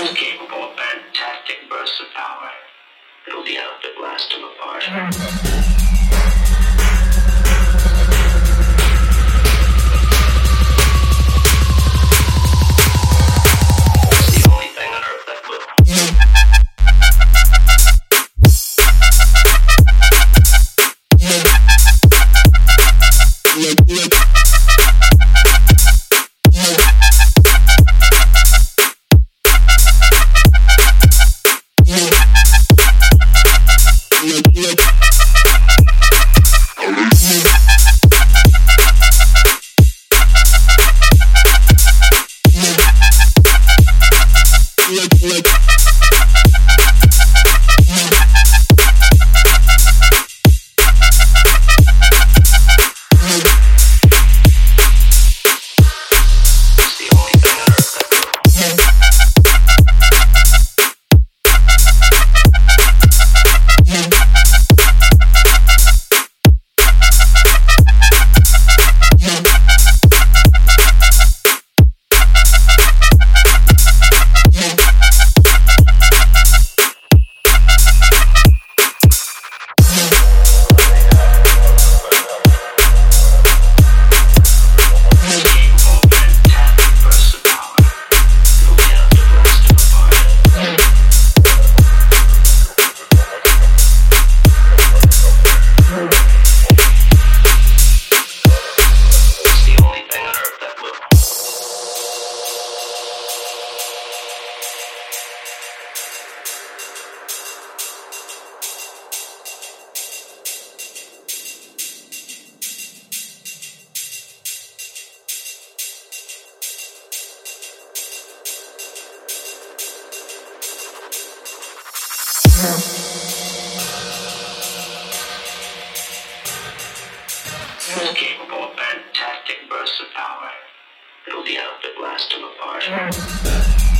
mm-hmm. capable of fantastic bursts of power. It'll be out that blast them apart. Mm-hmm. Capable of fantastic bursts of power. It'll be out that blast them apart. Mm.